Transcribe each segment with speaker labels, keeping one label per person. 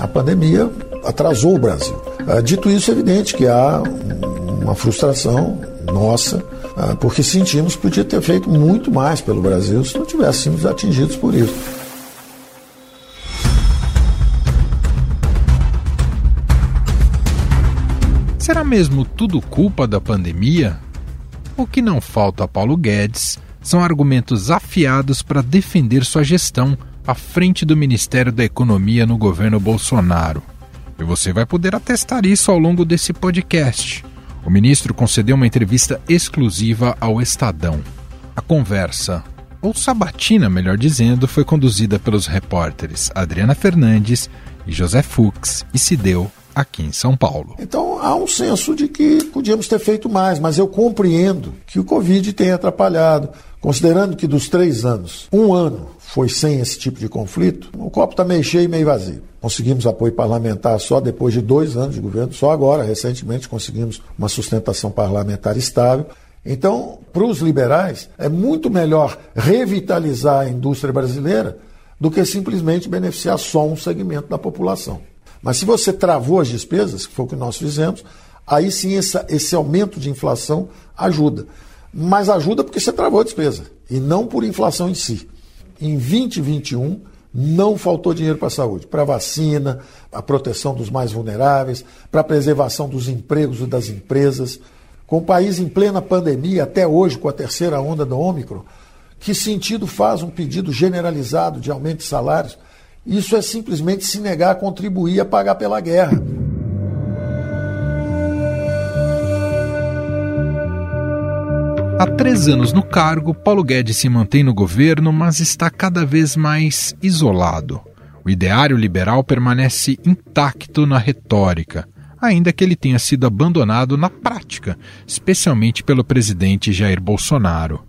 Speaker 1: a pandemia atrasou o Brasil. Uh, dito isso, é evidente que há uma frustração nossa, uh, porque sentimos que podia ter feito muito mais pelo Brasil se não tivéssemos atingidos por isso.
Speaker 2: Será mesmo tudo culpa da pandemia? O que não falta a Paulo Guedes são argumentos afiados para defender sua gestão à frente do Ministério da Economia no governo Bolsonaro. E você vai poder atestar isso ao longo desse podcast. O ministro concedeu uma entrevista exclusiva ao Estadão. A conversa, ou sabatina, melhor dizendo, foi conduzida pelos repórteres Adriana Fernandes e José Fux e se deu aqui em São Paulo.
Speaker 1: Então há um senso de que podíamos ter feito mais, mas eu compreendo que o Covid tem atrapalhado. Considerando que dos três anos, um ano foi sem esse tipo de conflito, o copo está meio cheio e meio vazio. Conseguimos apoio parlamentar só depois de dois anos de governo, só agora, recentemente, conseguimos uma sustentação parlamentar estável. Então, para os liberais, é muito melhor revitalizar a indústria brasileira do que simplesmente beneficiar só um segmento da população. Mas se você travou as despesas, que foi o que nós fizemos, aí sim essa, esse aumento de inflação ajuda. Mas ajuda porque você travou a despesa e não por inflação em si. Em 2021, não faltou dinheiro para a saúde, para a vacina, a proteção dos mais vulneráveis, para a preservação dos empregos e das empresas. Com o país em plena pandemia, até hoje, com a terceira onda do Ômicron, que sentido faz um pedido generalizado de aumento de salários? Isso é simplesmente se negar a contribuir a pagar pela guerra.
Speaker 2: Três anos no cargo, Paulo Guedes se mantém no governo, mas está cada vez mais isolado. O ideário liberal permanece intacto na retórica, ainda que ele tenha sido abandonado na prática, especialmente pelo presidente Jair Bolsonaro.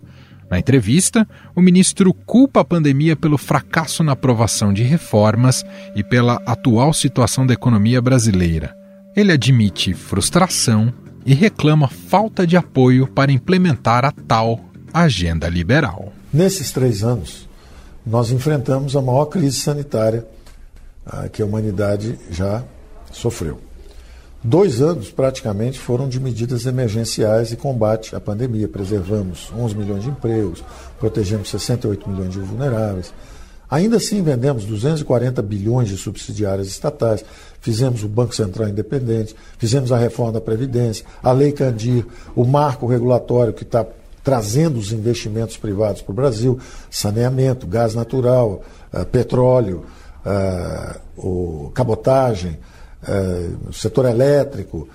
Speaker 2: Na entrevista, o ministro culpa a pandemia pelo fracasso na aprovação de reformas e pela atual situação da economia brasileira. Ele admite frustração e reclama falta de apoio para implementar a tal agenda liberal.
Speaker 1: Nesses três anos, nós enfrentamos a maior crise sanitária ah, que a humanidade já sofreu. Dois anos, praticamente, foram de medidas emergenciais e combate à pandemia. Preservamos 11 milhões de empregos, protegemos 68 milhões de vulneráveis. Ainda assim, vendemos 240 bilhões de subsidiárias estatais, fizemos o Banco Central independente, fizemos a reforma da Previdência, a Lei Candir, o marco regulatório que está trazendo os investimentos privados para o Brasil, saneamento, gás natural, uh, petróleo, uh, o cabotagem, uh, setor elétrico,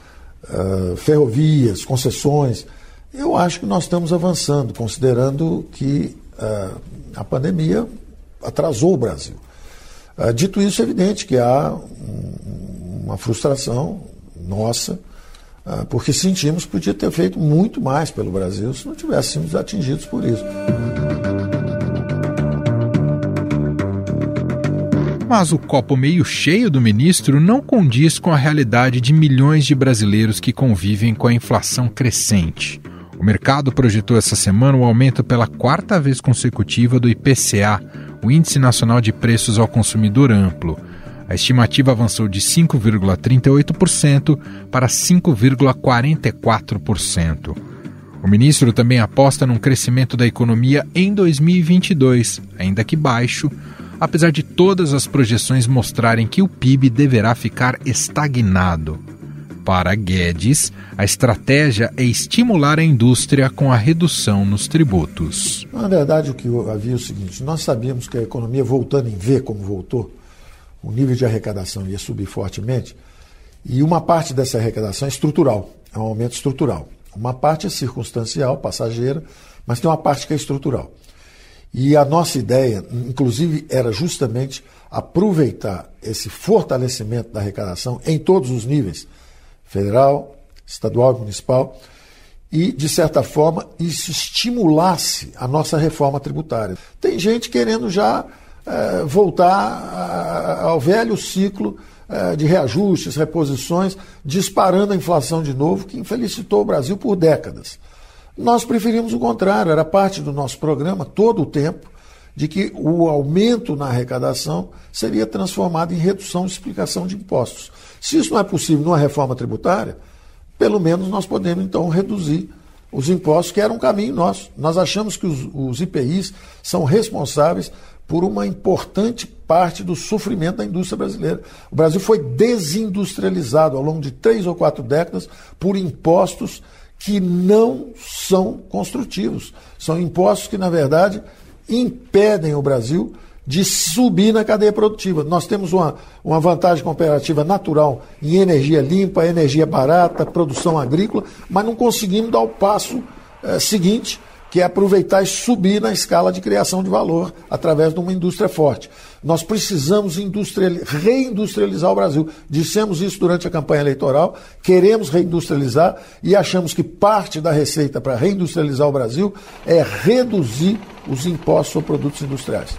Speaker 1: ferrovias, concessões. Eu acho que nós estamos avançando, considerando que a pandemia atrasou o Brasil. dito isso, é evidente que há uma frustração nossa, porque sentimos que podia ter feito muito mais pelo Brasil se não tivéssemos atingidos por isso.
Speaker 2: Mas o copo meio cheio do ministro não condiz com a realidade de milhões de brasileiros que convivem com a inflação crescente. O mercado projetou essa semana o aumento pela quarta vez consecutiva do IPCA, o Índice Nacional de Preços ao Consumidor Amplo. A estimativa avançou de 5,38% para 5,44%. O ministro também aposta num crescimento da economia em 2022, ainda que baixo, apesar de todas as projeções mostrarem que o PIB deverá ficar estagnado. Para Guedes, a estratégia é estimular a indústria com a redução nos tributos.
Speaker 1: Na verdade, o que havia é o seguinte: nós sabíamos que a economia voltando em V, como voltou, o nível de arrecadação ia subir fortemente, e uma parte dessa arrecadação é estrutural, é um aumento estrutural. Uma parte é circunstancial, passageira, mas tem uma parte que é estrutural. E a nossa ideia, inclusive, era justamente aproveitar esse fortalecimento da arrecadação em todos os níveis federal, estadual e municipal e, de certa forma, isso estimulasse a nossa reforma tributária. Tem gente querendo já é, voltar ao velho ciclo é, de reajustes, reposições, disparando a inflação de novo, que infelicitou o Brasil por décadas. Nós preferimos o contrário, era parte do nosso programa todo o tempo de que o aumento na arrecadação seria transformado em redução de explicação de impostos. Se isso não é possível numa reforma tributária, pelo menos nós podemos então reduzir os impostos, que era um caminho nosso. Nós achamos que os, os IPIs são responsáveis por uma importante parte do sofrimento da indústria brasileira. O Brasil foi desindustrializado ao longo de três ou quatro décadas por impostos que não são construtivos. São impostos que, na verdade, impedem o Brasil de subir na cadeia produtiva. Nós temos uma, uma vantagem comparativa natural em energia limpa, energia barata, produção agrícola, mas não conseguimos dar o passo é, seguinte, que é aproveitar e subir na escala de criação de valor através de uma indústria forte. Nós precisamos reindustrializar o Brasil. Dissemos isso durante a campanha eleitoral, queremos reindustrializar e achamos que parte da receita para reindustrializar o Brasil é reduzir os impostos sobre produtos industriais.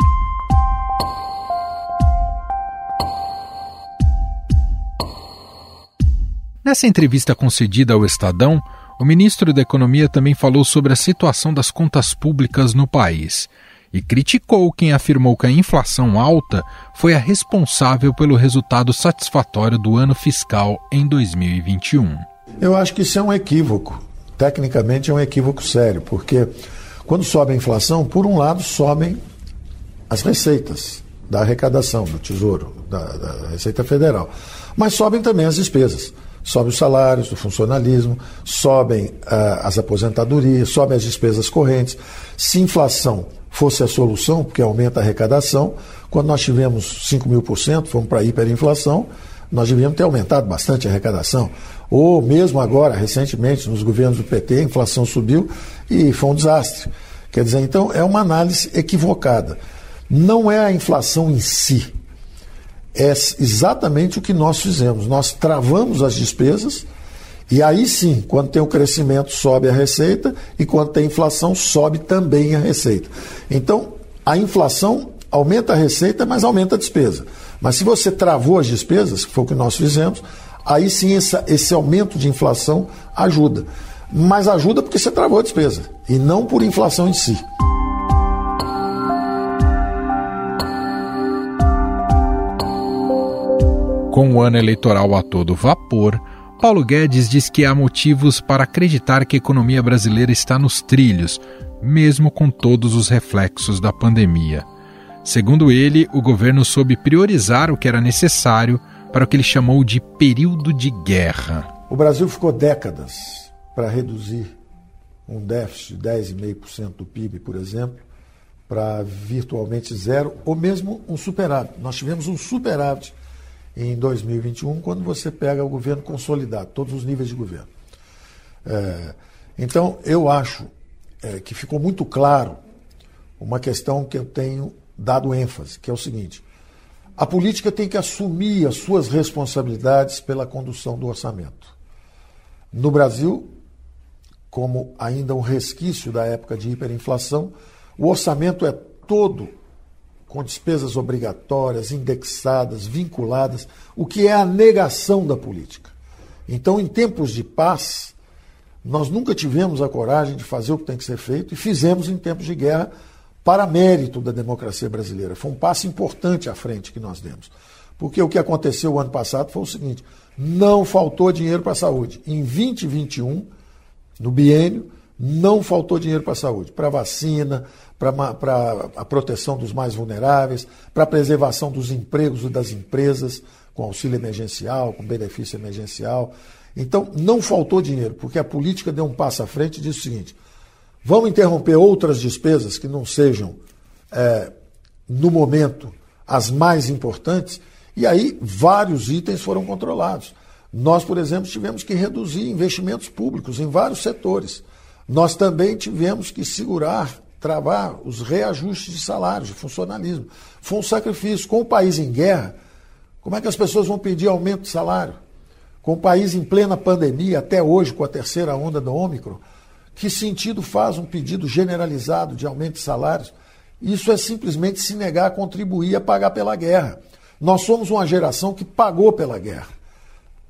Speaker 2: Nessa entrevista concedida ao Estadão, o ministro da Economia também falou sobre a situação das contas públicas no país e criticou quem afirmou que a inflação alta foi a responsável pelo resultado satisfatório do ano fiscal em 2021.
Speaker 1: Eu acho que isso é um equívoco. Tecnicamente é um equívoco sério, porque quando sobe a inflação, por um lado sobem as receitas da arrecadação do Tesouro, da, da Receita Federal, mas sobem também as despesas sobem os salários do funcionalismo, sobem ah, as aposentadorias, sobem as despesas correntes. Se inflação fosse a solução, porque aumenta a arrecadação, quando nós tivemos 5 mil por cento, fomos para a hiperinflação, nós devíamos ter aumentado bastante a arrecadação. Ou mesmo agora, recentemente, nos governos do PT, a inflação subiu e foi um desastre. Quer dizer, então, é uma análise equivocada. Não é a inflação em si, é exatamente o que nós fizemos. Nós travamos as despesas e aí sim, quando tem o crescimento, sobe a receita e quando tem inflação, sobe também a receita. Então, a inflação aumenta a receita, mas aumenta a despesa. Mas se você travou as despesas, que foi o que nós fizemos, aí sim essa, esse aumento de inflação ajuda. Mas ajuda porque você travou a despesa e não por inflação em si.
Speaker 2: Com o ano eleitoral a todo vapor, Paulo Guedes diz que há motivos para acreditar que a economia brasileira está nos trilhos, mesmo com todos os reflexos da pandemia. Segundo ele, o governo soube priorizar o que era necessário para o que ele chamou de período de guerra.
Speaker 1: O Brasil ficou décadas para reduzir um déficit de 10,5% do PIB, por exemplo, para virtualmente zero, ou mesmo um superávit. Nós tivemos um superávit em 2021, quando você pega o governo consolidado, todos os níveis de governo. É, então, eu acho é, que ficou muito claro uma questão que eu tenho dado ênfase, que é o seguinte: a política tem que assumir as suas responsabilidades pela condução do orçamento. No Brasil, como ainda um resquício da época de hiperinflação, o orçamento é todo com despesas obrigatórias, indexadas, vinculadas, o que é a negação da política. Então, em tempos de paz, nós nunca tivemos a coragem de fazer o que tem que ser feito e fizemos em tempos de guerra para mérito da democracia brasileira. Foi um passo importante à frente que nós demos. Porque o que aconteceu o ano passado foi o seguinte: não faltou dinheiro para a saúde. Em 2021, no biênio, não faltou dinheiro para a saúde, para vacina, para a proteção dos mais vulneráveis, para a preservação dos empregos e das empresas, com auxílio emergencial, com benefício emergencial. Então, não faltou dinheiro, porque a política deu um passo à frente e disse o seguinte: vamos interromper outras despesas que não sejam, é, no momento, as mais importantes, e aí vários itens foram controlados. Nós, por exemplo, tivemos que reduzir investimentos públicos em vários setores. Nós também tivemos que segurar, travar os reajustes de salários, de funcionalismo. Foi um sacrifício. Com o país em guerra, como é que as pessoas vão pedir aumento de salário? Com o país em plena pandemia, até hoje, com a terceira onda do Ômicron, que sentido faz um pedido generalizado de aumento de salários? Isso é simplesmente se negar a contribuir a pagar pela guerra. Nós somos uma geração que pagou pela guerra.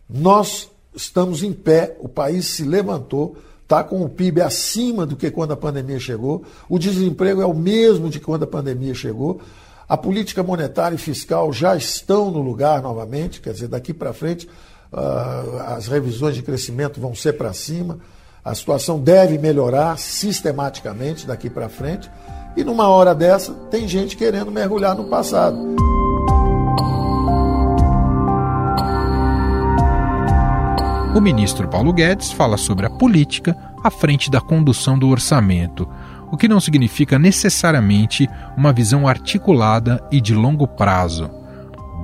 Speaker 1: Nós estamos em pé, o país se levantou está com o PIB acima do que quando a pandemia chegou, o desemprego é o mesmo de quando a pandemia chegou, a política monetária e fiscal já estão no lugar novamente, quer dizer, daqui para frente uh, as revisões de crescimento vão ser para cima, a situação deve melhorar sistematicamente daqui para frente, e numa hora dessa tem gente querendo mergulhar no passado.
Speaker 2: O ministro Paulo Guedes fala sobre a política à frente da condução do orçamento o que não significa necessariamente uma visão articulada e de longo prazo.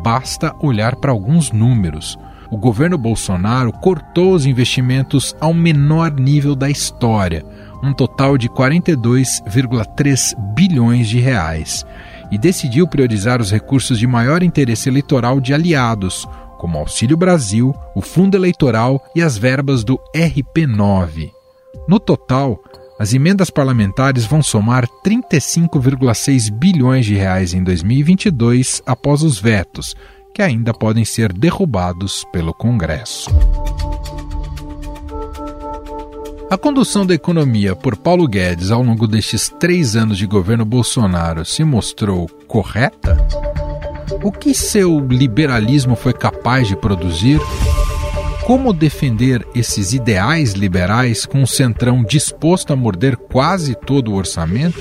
Speaker 2: Basta olhar para alguns números. O governo Bolsonaro cortou os investimentos ao menor nível da história, um total de 42,3 bilhões de reais, e decidiu priorizar os recursos de maior interesse eleitoral de aliados, como Auxílio Brasil, o Fundo Eleitoral e as verbas do RP9. No total, as emendas parlamentares vão somar 35,6 bilhões de reais em 2022 após os vetos, que ainda podem ser derrubados pelo Congresso. A condução da economia por Paulo Guedes ao longo destes três anos de governo Bolsonaro se mostrou correta? O que seu liberalismo foi capaz de produzir? Como defender esses ideais liberais com um centrão disposto a morder quase todo o orçamento?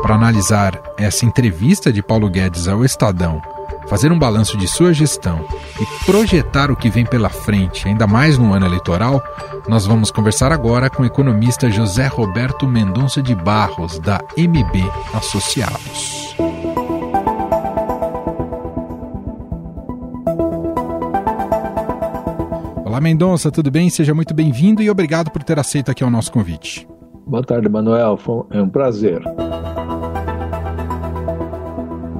Speaker 2: Para analisar essa entrevista de Paulo Guedes ao Estadão, fazer um balanço de sua gestão e projetar o que vem pela frente, ainda mais no ano eleitoral, nós vamos conversar agora com o economista José Roberto Mendonça de Barros, da MB Associados. Olá, Mendonça, tudo bem? Seja muito bem-vindo e obrigado por ter aceito aqui o nosso convite.
Speaker 3: Boa tarde, Manuel. É um prazer.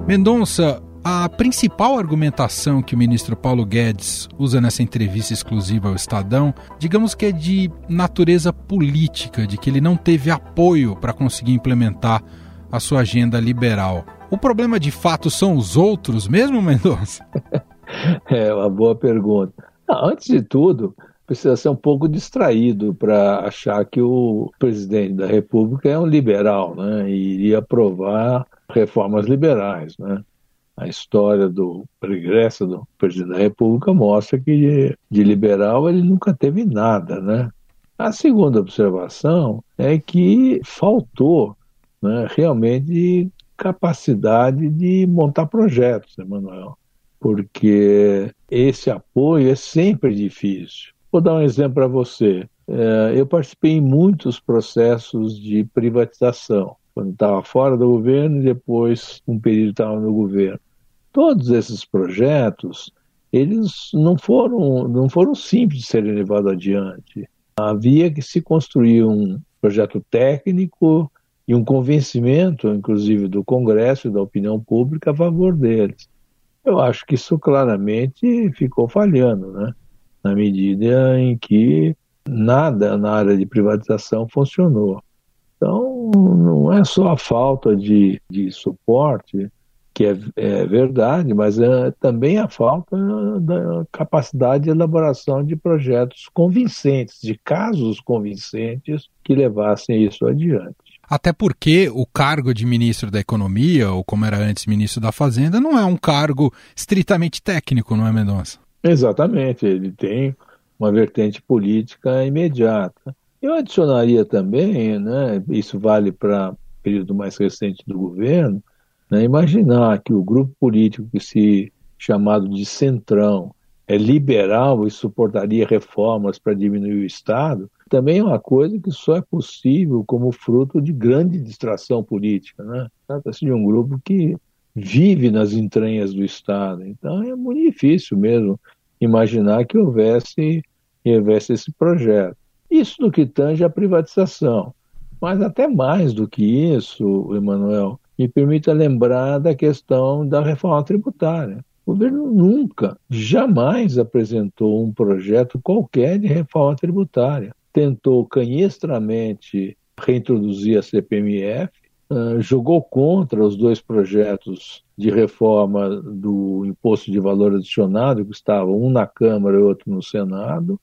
Speaker 2: Mendonça, a principal argumentação que o ministro Paulo Guedes usa nessa entrevista exclusiva ao Estadão, digamos que é de natureza política, de que ele não teve apoio para conseguir implementar a sua agenda liberal. O problema de fato são os outros mesmo, Mendonça?
Speaker 3: é uma boa pergunta. Não, antes de tudo, precisa ser um pouco distraído para achar que o presidente da República é um liberal, né? E iria aprovar reformas liberais, né? A história do regresso do presidente da República mostra que de, liberal ele nunca teve nada, né? A segunda observação é que faltou né, realmente capacidade de montar projetos, Emanuel porque esse apoio é sempre difícil. Vou dar um exemplo para você. É, eu participei em muitos processos de privatização, quando estava fora do governo e depois um período estava no governo. Todos esses projetos, eles não foram, não foram simples de serem levados adiante. Havia que se construir um projeto técnico e um convencimento, inclusive, do Congresso e da opinião pública a favor deles. Eu acho que isso claramente ficou falhando, né? na medida em que nada na área de privatização funcionou. Então, não é só a falta de, de suporte, que é, é verdade, mas é também a falta da capacidade de elaboração de projetos convincentes, de casos convincentes que levassem isso adiante.
Speaker 2: Até porque o cargo de ministro da Economia, ou como era antes ministro da Fazenda, não é um cargo estritamente técnico, não é, Mendonça?
Speaker 3: Exatamente, ele tem uma vertente política imediata. Eu adicionaria também, né, isso vale para o período mais recente do governo, né, imaginar que o grupo político que se chamado de centrão é liberal e suportaria reformas para diminuir o Estado, também é uma coisa que só é possível como fruto de grande distração política. Né? Trata-se de um grupo que vive nas entranhas do Estado. Então é muito difícil mesmo imaginar que houvesse, que houvesse esse projeto. Isso no que tange a privatização. Mas até mais do que isso, Emanuel, me permita lembrar da questão da reforma tributária. O governo nunca, jamais apresentou um projeto qualquer de reforma tributária. Tentou canhestramente reintroduzir a CPMF, uh, jogou contra os dois projetos de reforma do imposto de valor adicionado, que estavam um na Câmara e outro no Senado,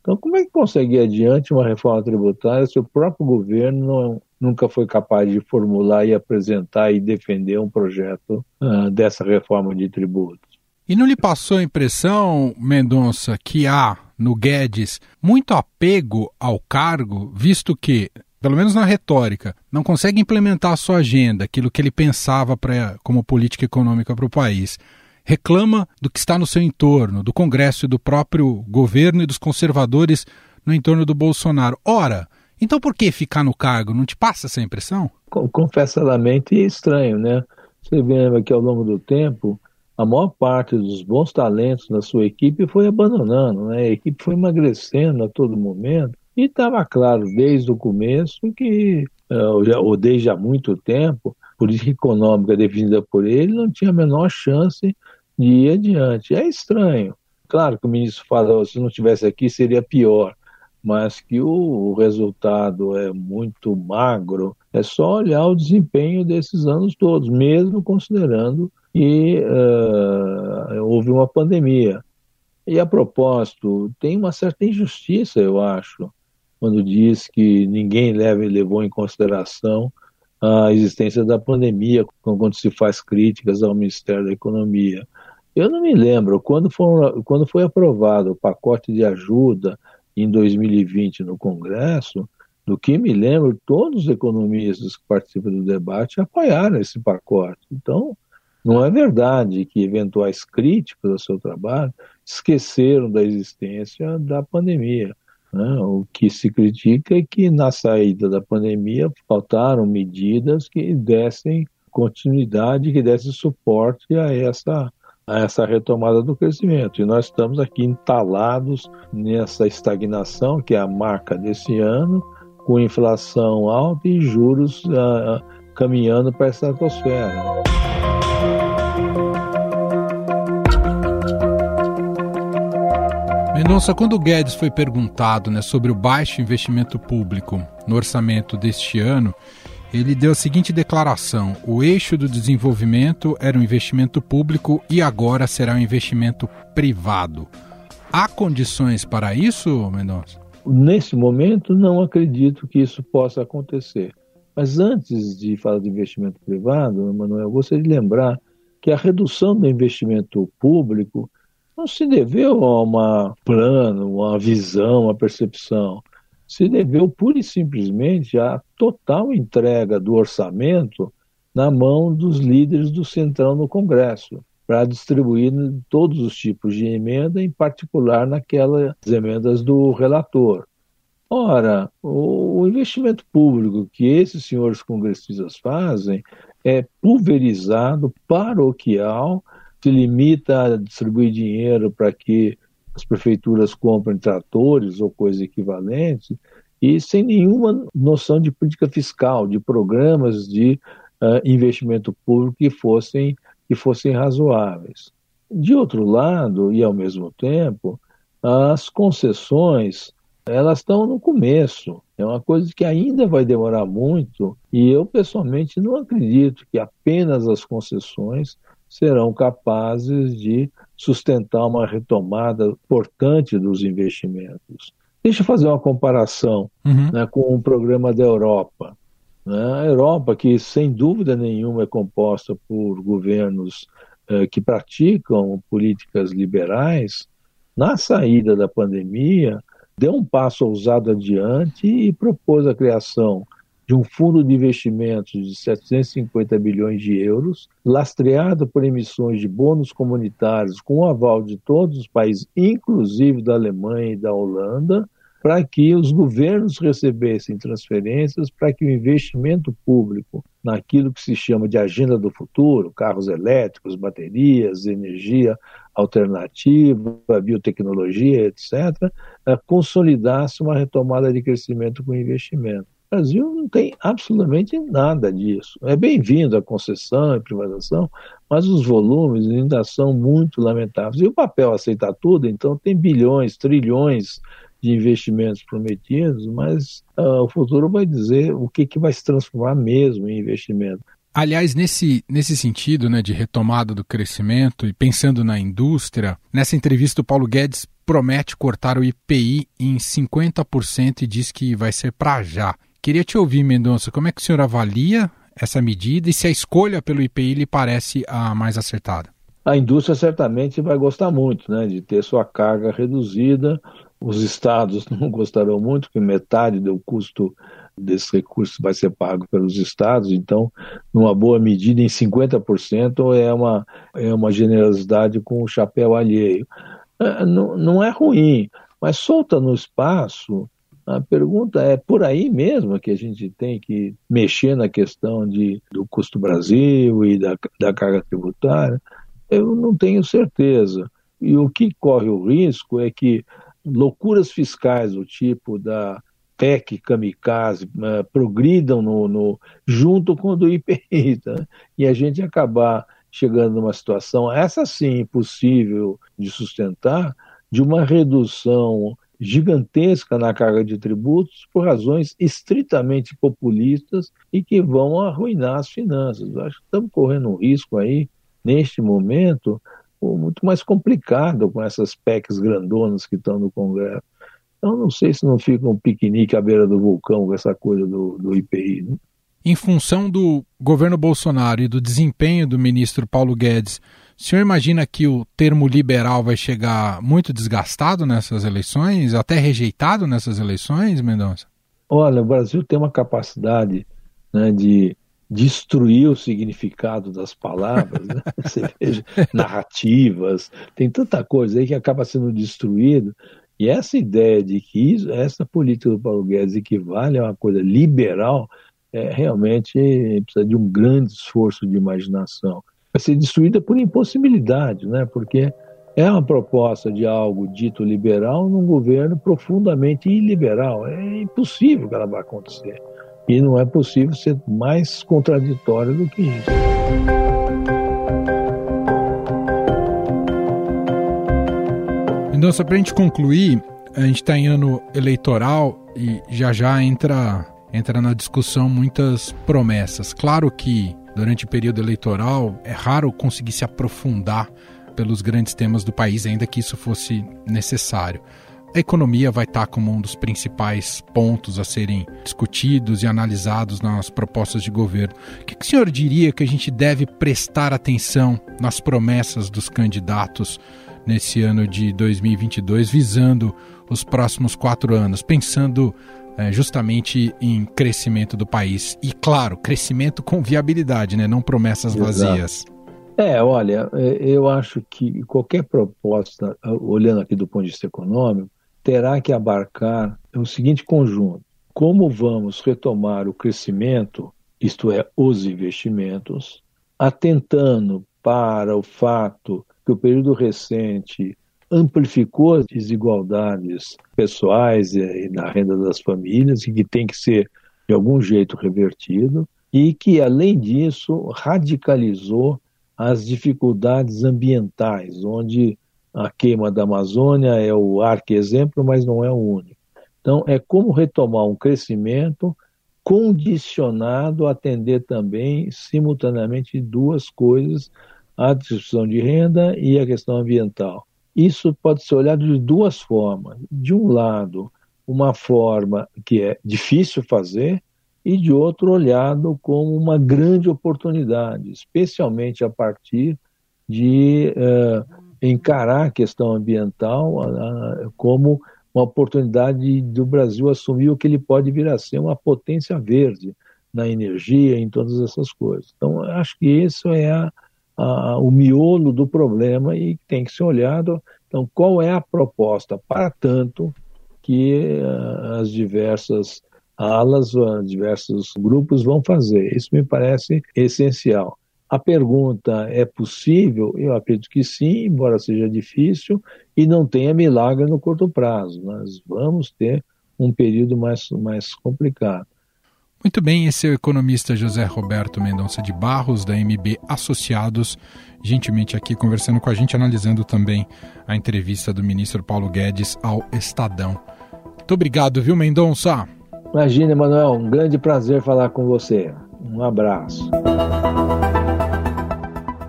Speaker 3: Então, como é que consegue ir adiante uma reforma tributária se o próprio governo não, nunca foi capaz de formular e apresentar e defender um projeto uh, dessa reforma de tributos?
Speaker 2: E não lhe passou a impressão, Mendonça, que há no Guedes muito apego ao cargo, visto que, pelo menos na retórica, não consegue implementar a sua agenda, aquilo que ele pensava pra, como política econômica para o país? reclama do que está no seu entorno, do Congresso e do próprio governo e dos conservadores no entorno do Bolsonaro. Ora, então por que ficar no cargo? Não te passa essa impressão?
Speaker 3: Confessadamente é estranho, né? Você lembra que ao longo do tempo, a maior parte dos bons talentos da sua equipe foi abandonando, né? A equipe foi emagrecendo a todo momento e estava claro desde o começo que, eh, ou desde há muito tempo, política econômica definida por ele não tinha a menor chance de ir adiante. É estranho. Claro que o ministro fala, se não tivesse aqui seria pior, mas que o, resultado é muito magro, é só olhar o desempenho desses anos todos, mesmo considerando que uh, houve uma pandemia. E a propósito, tem uma certa injustiça, eu acho, quando diz que ninguém leva, levou em consideração a existência da pandemia, quando se faz críticas ao Ministério da Economia. Eu não me lembro, quando, for, quando foi aprovado o pacote de ajuda em 2020 no Congresso, do que me lembro, todos os economistas que participam do debate apoiaram esse pacote. Então, não é verdade que eventuais críticos ao seu trabalho esqueceram da existência da pandemia. Né? O que se critica é que na saída da pandemia faltaram medidas que dessem continuidade, que dessem suporte a essa, a essa retomada do crescimento. E nós estamos aqui entalados nessa estagnação, que é a marca desse ano, com inflação alta e juros uh, caminhando para a estratosfera.
Speaker 2: Mendonça, quando o Guedes foi perguntado né, sobre o baixo investimento público no orçamento deste ano, ele deu a seguinte declaração: o eixo do desenvolvimento era o investimento público e agora será o investimento privado. Há condições para isso, Mendonça?
Speaker 3: Nesse momento, não acredito que isso possa acontecer. Mas antes de falar de investimento privado, Manuel, eu gostaria de lembrar que a redução do investimento público não se deveu a um plano, uma visão, uma percepção. Se deveu pura e simplesmente à total entrega do orçamento na mão dos líderes do Centrão no Congresso, para distribuir todos os tipos de emenda, em particular naquelas emendas do relator. Ora, o investimento público que esses senhores congressistas fazem é pulverizado, paroquial, se limita a distribuir dinheiro para que as prefeituras comprem tratores ou coisas equivalentes e sem nenhuma noção de política fiscal, de programas de uh, investimento público que fossem, que fossem razoáveis. De outro lado, e ao mesmo tempo, as concessões elas estão no começo. É uma coisa que ainda vai demorar muito e eu pessoalmente não acredito que apenas as concessões serão capazes de sustentar uma retomada importante dos investimentos. Deixa eu fazer uma comparação uhum. né, com o programa da Europa. Né? A Europa, que sem dúvida nenhuma é composta por governos eh, que praticam políticas liberais, na saída da pandemia, deu um passo ousado adiante e propôs a criação de um fundo de investimentos de 750 bilhões de euros, lastreado por emissões de bônus comunitários com o aval de todos os países, inclusive da Alemanha e da Holanda, para que os governos recebessem transferências para que o investimento público naquilo que se chama de agenda do futuro, carros elétricos, baterias, energia alternativa, biotecnologia, etc., eh, consolidasse uma retomada de crescimento com investimento. O Brasil não tem absolutamente nada disso. É bem-vindo a concessão e privatização, mas os volumes ainda são muito lamentáveis. E o papel aceita tudo, então tem bilhões, trilhões de investimentos prometidos, mas uh, o futuro vai dizer o que, que vai se transformar mesmo em investimento.
Speaker 2: Aliás, nesse, nesse sentido né, de retomada do crescimento e pensando na indústria, nessa entrevista o Paulo Guedes promete cortar o IPI em 50% e diz que vai ser para já. Queria te ouvir, Mendonça, como é que o senhor avalia essa medida e se a escolha pelo IPI lhe parece a mais acertada?
Speaker 3: A indústria certamente vai gostar muito né, de ter sua carga reduzida. Os estados não gostarão muito, porque metade do custo desse recurso vai ser pago pelos estados, então, numa boa medida, em 50% é uma, é uma generosidade com o chapéu alheio. É, não, não é ruim, mas solta no espaço, a pergunta é por aí mesmo que a gente tem que mexer na questão de, do custo Brasil e da, da carga tributária? Eu não tenho certeza. E o que corre o risco é que loucuras fiscais do tipo da PEC kamikaze uh, progridam no, no, junto com o do IPI, tá? e a gente acabar chegando numa situação, essa sim, impossível de sustentar, de uma redução gigantesca na carga de tributos por razões estritamente populistas e que vão arruinar as finanças. Acho que estamos correndo um risco aí, neste momento, muito mais complicado com essas PECs grandonas que estão no Congresso. Então, não sei se não fica um piquenique à beira do vulcão com essa coisa do, do IPI. Né?
Speaker 2: Em função do governo Bolsonaro e do desempenho do ministro Paulo Guedes, o senhor imagina que o termo liberal vai chegar muito desgastado nessas eleições, até rejeitado nessas eleições, Mendonça?
Speaker 3: Olha, o Brasil tem uma capacidade né, de destruir o significado das palavras, né? Você veja, narrativas, tem tanta coisa aí que acaba sendo destruído. E essa ideia de que isso, essa política do Paulo Guedes equivale a uma coisa liberal, é, realmente precisa de um grande esforço de imaginação. Vai ser destruída por impossibilidade, né? porque é uma proposta de algo dito liberal num governo profundamente iliberal. É impossível que ela vá acontecer. E não é possível ser mais contraditório do que isso.
Speaker 2: Só para a gente concluir, a gente está em ano eleitoral e já já entra, entra na discussão muitas promessas. Claro que durante o período eleitoral é raro conseguir se aprofundar pelos grandes temas do país, ainda que isso fosse necessário. A economia vai estar como um dos principais pontos a serem discutidos e analisados nas propostas de governo. O que, o senhor diria que a gente deve prestar atenção nas promessas dos candidatos nesse ano de 2022, visando os próximos quatro anos, pensando é, justamente em crescimento do país. E, claro, crescimento com viabilidade, né? não promessas Exato. vazias.
Speaker 3: É, olha, é, eu acho que qualquer proposta, olhando aqui do ponto de vista econômico, terá que abarcar o seguinte conjunto: como vamos retomar o crescimento, isto é, os investimentos, atentando para o fato que o período recente amplificou as desigualdades pessoais e na renda das famílias e que tem que ser de algum jeito revertido e que além disso radicalizou as dificuldades ambientais, onde a queima da Amazônia é o arque-exemplo, mas não é o único. Então, é como retomar um crescimento condicionado a atender também simultaneamente duas coisas a distribuição de renda e a questão ambiental. Isso pode ser olhado de duas formas. De um lado, uma forma que é difícil fazer, e de outro, olhado como uma grande oportunidade, especialmente a partir de uh, encarar a questão ambiental uh, como uma oportunidade do Brasil assumir o que ele pode vir a ser uma potência verde na energia, em todas essas coisas. Então, acho que isso é a, a, o miolo do problema e tem que ser olhado. Então, qual é a proposta para tanto que uh, as diversas alas, uh, diversos grupos vão fazer? Isso me parece essencial. A pergunta é possível? Eu acredito que sim, embora seja difícil, e não tenha milagre no curto prazo. Nós vamos ter um período mais, mais complicado.
Speaker 2: Muito bem, esse é o economista José Roberto Mendonça de Barros, da MB Associados, gentilmente aqui conversando com a gente, analisando também a entrevista do ministro Paulo Guedes ao Estadão. Muito obrigado, viu, Mendonça?
Speaker 3: Imagina, Emanuel, um grande prazer falar com você. Um abraço.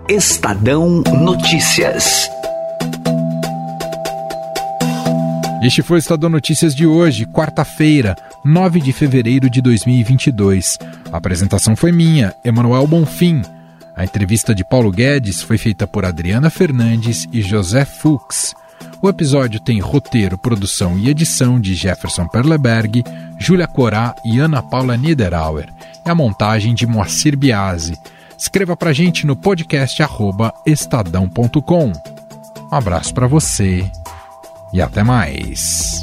Speaker 4: Estadão Notícias.
Speaker 2: Este foi o Estadão Notícias de hoje, quarta-feira, 9 de fevereiro de 2022. A apresentação foi minha, Emanuel Bonfim. A entrevista de Paulo Guedes foi feita por Adriana Fernandes e José Fuchs. O episódio tem roteiro, produção e edição de Jefferson Perleberg, Júlia Corá e Ana Paula Niederauer, e a montagem de Moacir Biasi. Escreva pra gente no podcast estadão.com. Um abraço para você e até mais.